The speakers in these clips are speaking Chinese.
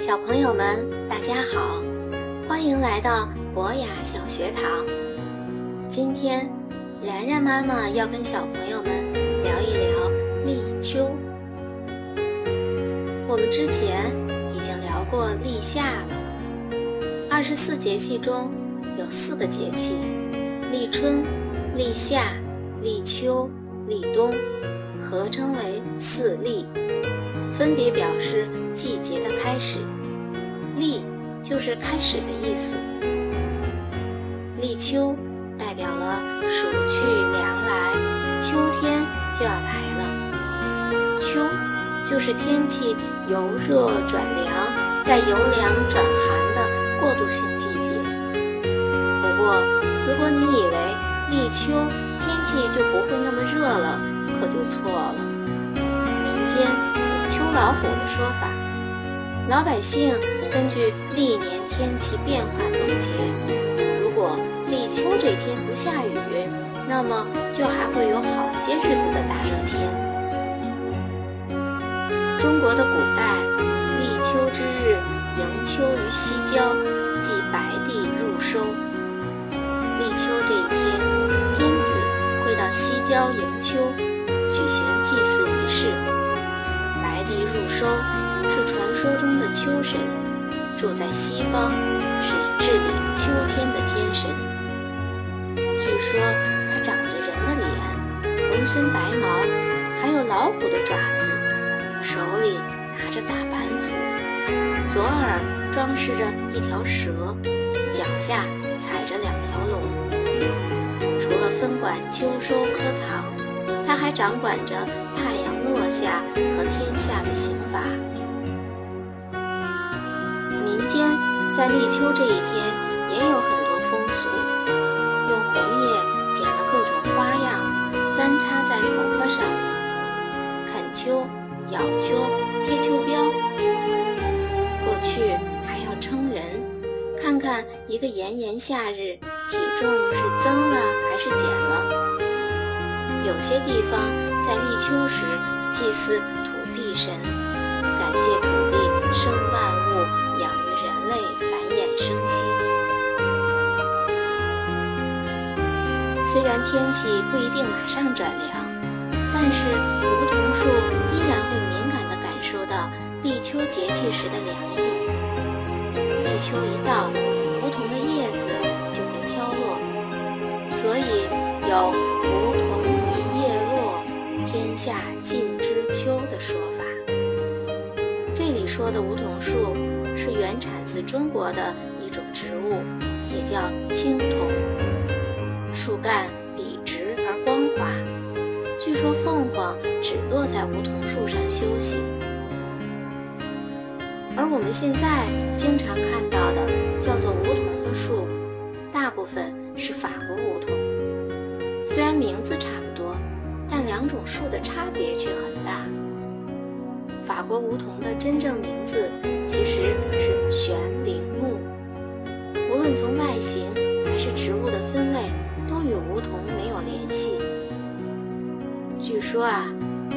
小朋友们，大家好，欢迎来到博雅小学堂。今天，然然妈妈要跟小朋友们聊一聊立秋。我们之前已经聊过立夏了。二十四节气中有四个节气：立春、立夏、立秋、立冬，合称为四立。分别表示季节的开始，立就是开始的意思。立秋代表了暑去凉来，秋天就要来了。秋就是天气由热转凉，再由凉转寒的过渡性季节。不过，如果你以为立秋天气就不会那么热了，可就错了。民间。老虎的说法，老百姓根据历年天气变化总结，如果立秋这天不下雨，那么就还会有好些日子的大热天。中国的古代，立秋之日，迎秋于西郊，即白帝入收。立秋这一天，天子会到西郊迎秋，说中的秋神，住在西方，是治理秋天的天神。据说他长着人的脸，浑身白毛，还有老虎的爪子，手里拿着大板斧，左耳装饰着一条蛇，脚下踩着两条龙。除了分管秋收科藏，他还掌管着太阳。落下和天下的刑罚。民间在立秋这一天也有很多风俗，用红叶剪了各种花样，簪插在头发上，啃秋、咬秋、贴秋膘。过去还要称人，看看一个炎炎夏日体重是增了还是减了。有些地方在立秋时。祭祀土地神，感谢土地生万物、养虽然天气不一定马上转凉，但是梧桐树依然会敏感地感受到立秋节气时的凉意。立秋一到，梧桐的叶子就会飘落，所以有“梧桐一叶落，天下尽知”。秋的说法，这里说的梧桐树是原产自中国的一种植物，也叫青桐。树干笔直而光滑，据说凤凰只落在梧桐树上休息。而我们现在经常看到的叫做梧桐的树，大部分是法国梧桐。虽然名字差不多。但两种树的差别却很大。法国梧桐的真正名字其实是悬铃木，无论从外形还是植物的分类，说啊，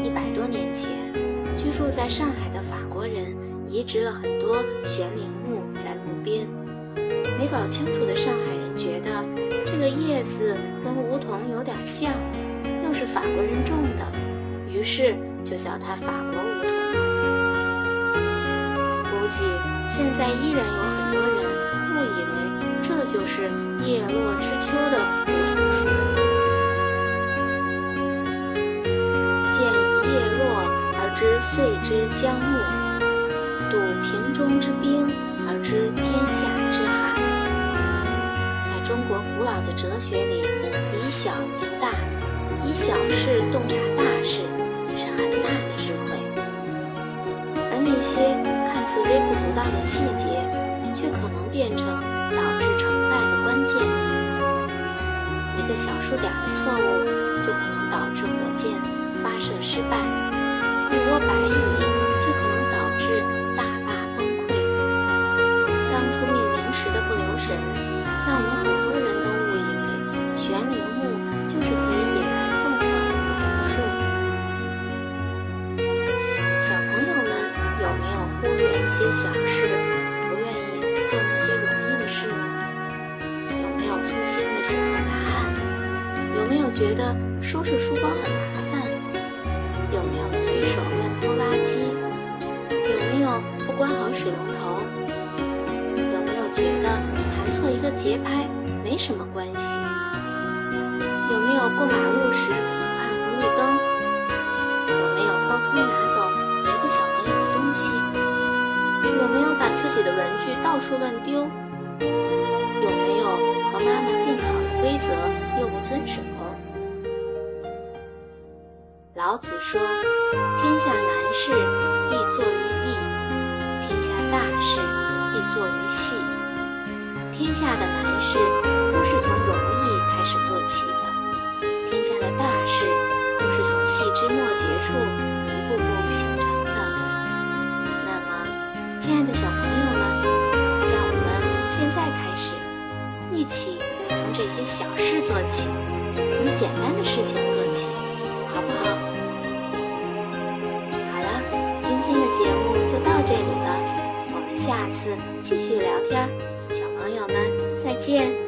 一百多年前，居住在上海的法国人移植了很多悬铃木在路边，没搞清楚的上海人觉得这个叶子跟梧桐有点像。又是法国人种的，于是就叫它法国梧桐。估计现在依然有很多人误以为这就是叶落知秋的知岁之将暮，睹瓶中之冰而知天下之寒。在中国古老的哲学里，以小明大。以小事洞察大事是很大的智慧，而那些看似微不足道的细节，却可能变成导致成败的关键。一个小数点的错误，就可能导致火箭发射失败；白蚁就可能导致大坝崩溃。当初命名时的不留神，让我们很多人都误以为悬铃木就是可以引来凤凰的梧桐树。小朋友们有没有忽略一些小事，不愿意做那些容易的事？有没有粗心的写错答案？有没有觉得收拾书包很难？有没有随手乱丢垃圾？有没有不关好水龙头？有没有觉得弹错一个节拍没什么关系？有没有过马路时不看红绿灯？有没有偷偷拿走别的小朋友的东西？有没有把自己的文具到处乱丢？有没有和妈妈定好的规则又不遵守？老子说：“天下难事必作于易，天下大事必作于细。天下的难事都是从容易开始做起的，天下的大事都是从细枝末节处一步步形成的。那么，亲爱的小朋友们，让我们从现在开始，一起从这些小事做起，从简单的事情做起，好不好？”这里了，我们下次继续聊天，小朋友们再见。